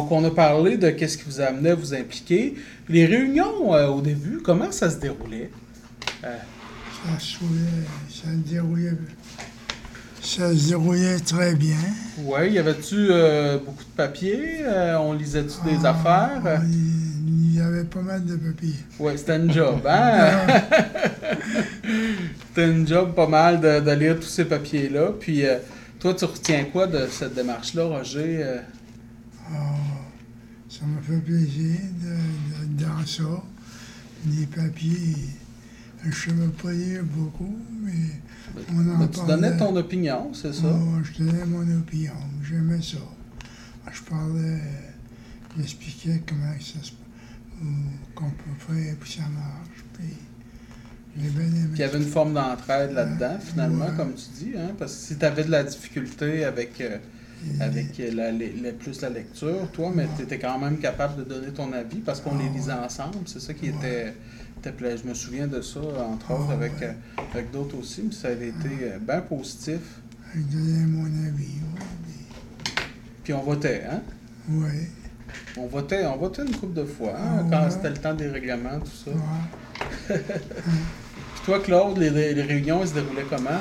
Euh, donc, on a parlé de qu'est-ce qui vous amenait à vous impliquer. Les réunions euh, au début, comment ça se déroulait? Euh, ça, se ça, se déroulait, ça se déroulait très bien. Oui, y avait-tu beaucoup de papiers? on lisait-tu des ah, affaires? Il y avait pas mal de papiers. Oui, c'était une job, hein? c'était une job pas mal de, de lire tous ces papiers-là. Puis toi, tu retiens quoi de cette démarche-là, Roger? Euh? Ça m'a fait plaisir de, dans ça. Les papiers, je ne savais pas lire beaucoup, mais on en Tu donnais ton opinion, c'est ça? Oh, je donnais mon opinion. J'aimais ça. Je parlais, j'expliquais comment ça se qu'on peut faire que ça marche. Puis, puis il y avait une forme d'entraide là-dedans, finalement, comme tu dis, hein? parce que si tu avais de la difficulté avec, euh, avec la, plus la lecture, toi, mais tu étais quand même capable de donner ton avis parce qu'on les lisait ensemble. C'est ça qui était, Je me souviens de ça, entre autres, avec, euh, avec d'autres aussi, mais ça avait été euh, bien positif. Je donnais mon avis, oui. Puis on votait, hein? Oui. On votait, on votait une couple de fois, hein, quand c'était le temps des règlements, tout ça. Puis toi, Claude, les, réunions, elles se déroulaient comment?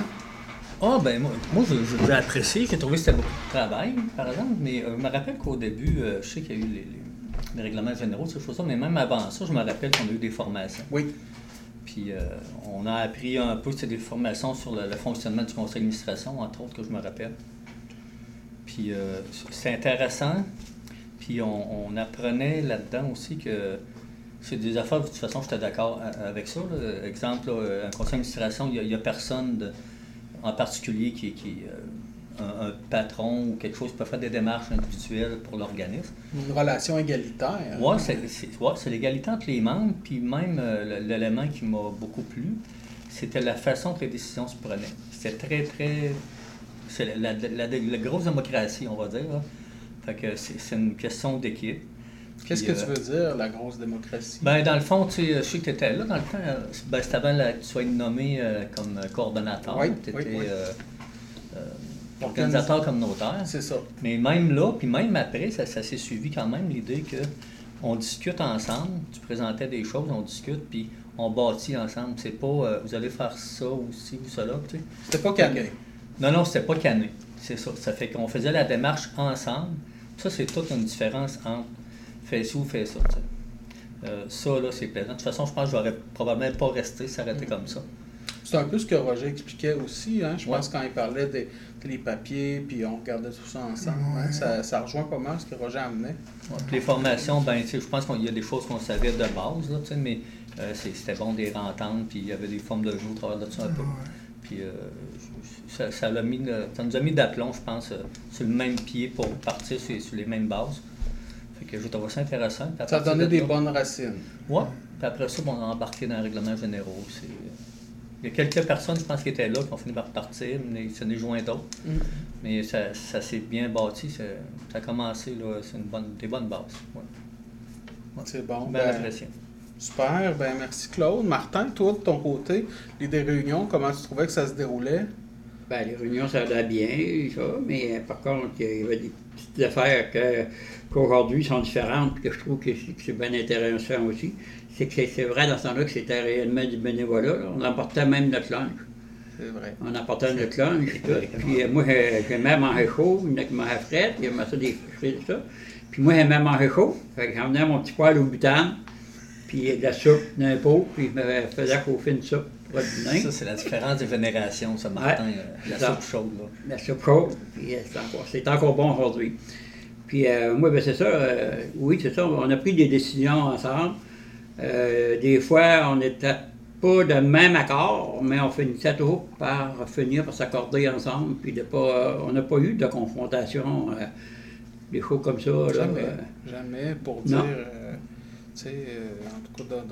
Ah, ben moi, moi j'ai apprécié. J'ai trouvé que c'était beaucoup de travail, par exemple. Mais euh, je me rappelle qu'au début, euh, je sais qu'il y a eu les, règlements généraux, ces choses-là. Mais même avant ça, je me rappelle qu'on a eu des formations. Oui. Puis euh, on a appris un peu, des formations sur le, fonctionnement du conseil d'administration, entre autres, que je me rappelle. Puis c'est intéressant. Puis on apprenait là-dedans aussi que c'est des affaires, de toute façon, j'étais d'accord avec ça. Exemple, un conseil d'administration, il n'y a, personne en particulier qui, qui euh, un, patron ou quelque chose peut faire des démarches individuelles pour l'organisme. Une relation égalitaire. Oui, c'est l'égalité entre les membres. Puis même euh, l'élément qui m'a beaucoup plu, c'était la façon que les décisions se prenaient. C'était très, très. C'est la, la, grosse démocratie, on va dire. Fait que c'est une question d'équipe. Qu'est-ce que tu veux dire, la grosse démocratie? Ben, dans le fond, tu sais, je sais que tu étais là dans le temps. Euh, ben, c'était avant que tu sois nommé euh, comme coordonnateur. Oui, tu étais euh, organisateur communautaire. C'est ça. Mais même là, puis même après, ça, s'est suivi quand même l'idée que on discute ensemble. Tu présentais des choses, on discute, puis on bâtit ensemble. C'est pas vous allez faire ça ou cela. Tu sais. C'était pas cané. Non, non, c'était pas cané. C'est ça. Ça fait qu'on faisait la démarche ensemble. Ça, c'est toute une différence entre fais ci ou fais ça. Euh, ça, là, c'est plaisant. De toute façon, je pense que j'aurais probablement pas resté s'arrêter mm. comme ça. C'est un peu ce que Roger expliquait aussi. Hein? Je pense quand il parlait des, papiers, puis on regardait tout ça ensemble. Hein? Ça, ça, rejoint pas mal ce que Roger amenait. les formations, ben, je pense qu'il y a des choses qu'on savait de base, là, mais euh, c'était bon des entendre, puis il y avait des formes de jeu au travers de ça un peu. Puis euh, ça, ça, mis, ça, nous a mis d'aplomb, je pense, sur le même pied pour partir sur les mêmes bases que je trouvais ça intéressant. Ça a donné des bonnes racines. Oui. Puis après ça, on a embarqué dans le règlement généraux. Il y a quelques personnes, je pense, qui étaient là, qui ont fini par partir, mais ça n'est joint d'autres. Mm. Mais ça, ça s'est bien bâti. Ça, a commencé, là, c'est une bonne, des bonnes bases. C'est bon. Belle ben, Super. Ben, merci, Claude. Martin, toi, de ton côté, les des réunions, comment tu trouvais que ça se déroulait? Ben, les réunions, ça allait bien, ça, mais par contre, il y avait des petites affaires que qu'aujourd'hui sont différentes, que je trouve que c'est bien intéressant aussi, c'est que c'est vrai dans ce temps-là que c'était réellement du bénévolat. On emportait même notre lunch. C'est vrai. On emportait notre lunch. Puis euh, moi, j'ai même en chaud, il y en a qui frette, il y a ça des ça. Puis moi, j'ai même en chaud. Fait que j'emmenais mon petit poêle au butane, puis de la soupe d'un pot, puis je me faisais chauffer une soupe. Ça, c'est la différence des vénérations, ça, Martin, euh, la soupe chaude. Là. La soupe chaude, puis euh, c'est encore, encore bon aujourd'hui. Puis euh, moi, ben, c'est ça. Euh, oui, c'est ça. On a pris des décisions ensemble. Euh, des fois, on n'était pas de même accord, mais on finissait toujours par finir par s'accorder ensemble. Puis de pas, on n'a pas eu de confrontation, des choses comme ça. Jamais. jamais pour dire, tu sais, en tout cas,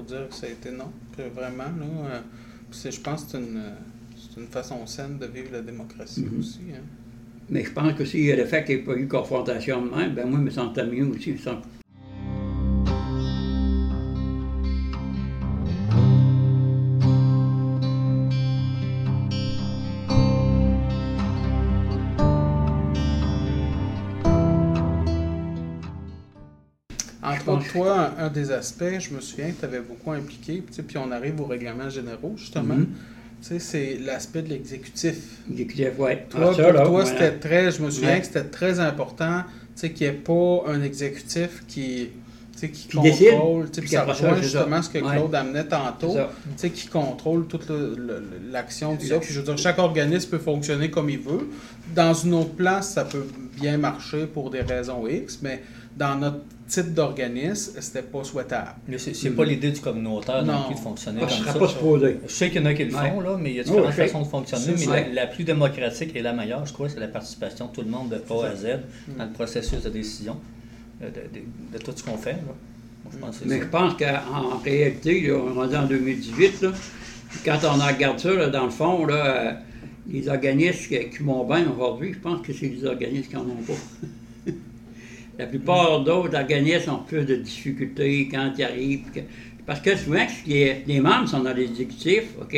pour dire que ça a été non. Vraiment, là, je pense que c'est une, une, façon saine de vivre la démocratie mm-hmm. aussi. Hein. Mais je pense que s'il y a le fait qu'il n'y ait pas eu confrontation de même, ben moi, je me sentais mieux aussi. Autres, toi, un, des aspects, je me souviens que tu avais beaucoup impliqué, puis on arrive aux règlements généraux, justement. Mhm. Sais, c'est l'aspect de l'exécutif. L'exécutif, oui. Toi, pour toi, c'était très, je me souviens que c'était très important, qu'il n'y ait pas un exécutif qui, qui, contrôle, tu sais, ça rejoint justement ce que Claude amenait tantôt, qui contrôle toute l'action du ça. Puis je veux dire, chaque organisme peut fonctionner comme il veut. Dans une autre place, ça peut bien marcher pour des raisons X, mais dans notre type d'organisme, c'était pas souhaitable. Mais c'est pas l'idée du communautaire non, plus de fonctionner comme ça. Pas je sais qu'il y en a qui le font, là, mais il y a différentes façons de fonctionner. Mais la, plus démocratique et la meilleure, je crois, c'est la participation de tout le monde de A à Z dans le processus de décision euh, de, tout ce qu'on fait. je pense mais je pense qu'en réalité, on est en 2018, là, quand on regarde ça, dans le fond, là, euh, les organismes qui, vont bien aujourd'hui, je pense que c'est les organismes qui n'en ont pas. La plupart d'autres organismes ont plus de difficultés quand ils arrivent. Parce que souvent, les membres sont dans les exécutifs, OK?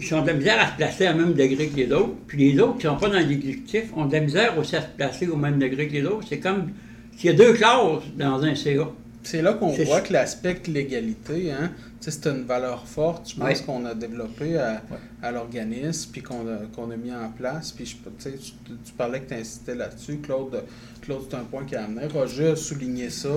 Ils sont de la misère à se placer au même degré que les autres. Puis les autres qui ne sont pas dans l'exécutif ont de la misère aussi à se placer au même degré que les autres. C'est comme s'il y a deux classes dans un CA. C'est là qu'on voit que l'aspect l'égalité, hein, c'est une valeur forte, je pense, qu'on a développée à, l'organisme, puis qu'on a, mis en place. Puis je, tu, tu, parlais que tu insistais là-dessus, Claude. Claude, c'est un point qui a amené. Roger a souligné ça.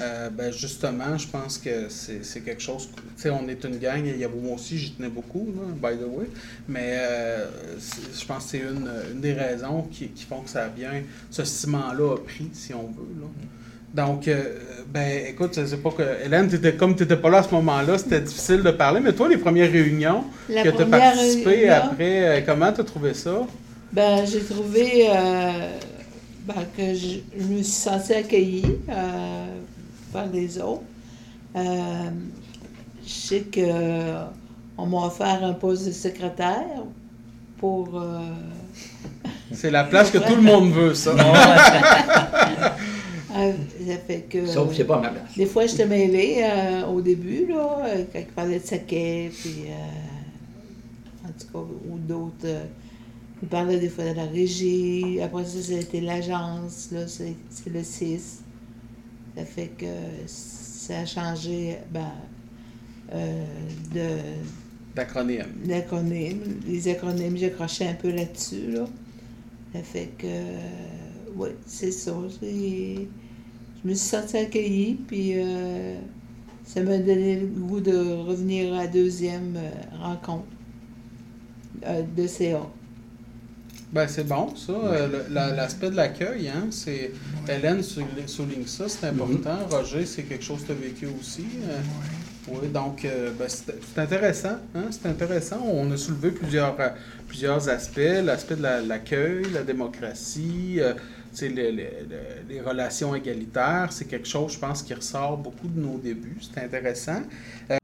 Euh, ben justement, je pense que c'est quelque chose. Tu sais, on est une gang, il y a moi aussi, j'y tenais beaucoup, by the way. Mais euh, je pense que c'est une, des raisons qui, qui, font que ça a bien. Ce ciment-là a pris, si on veut. Là. Donc, euh, ben, écoute, c'est pas que. Hélène, étais, comme tu n'étais pas là à ce moment-là, c'était difficile de parler, mais toi, les premières réunions que tu as participé après, euh, comment tu as trouvé ça? Ben, j'ai trouvé euh, ben, que je, me suis sentie accueillie par les autres. je sais que on m'a offert un poste de secrétaire pour. c'est la place que tout le monde veut, ça. Ah, ça fait que. Sauf que c'est pas ma place. Des fois, je te mêlais euh, au début, là, euh, quand il parlait de saké, puis. Euh, en tout cas, ou d'autres. Euh, il parlait des fois de la régie. Après ça, c'était l'agence, là, c'est le 6. Ça fait que ça a changé, ben. de. D'acronyme. D'acronyme. Les acronymes, j'ai accroché un peu là-dessus, là. Ça fait que oui, c'est ça. Je me suis sentie accueillie, puis euh, ça m'a donné le goût de revenir à la deuxième euh, rencontre euh, de CA. Ben, c'est bon, ça. L'aspect de l'accueil, hein, c'est. Hélène souligne ça, c'est important. Mm-hmm. Roger, c'est quelque chose que tu as vécu aussi. oui, donc, ben, c'est intéressant. Hein, c'est intéressant. On a soulevé plusieurs, plusieurs aspects. L'aspect de l'accueil, la, démocratie, les, les, les, relations égalitaires, c'est quelque chose, je pense, qui ressort beaucoup de nos débuts. C'est intéressant. Euh,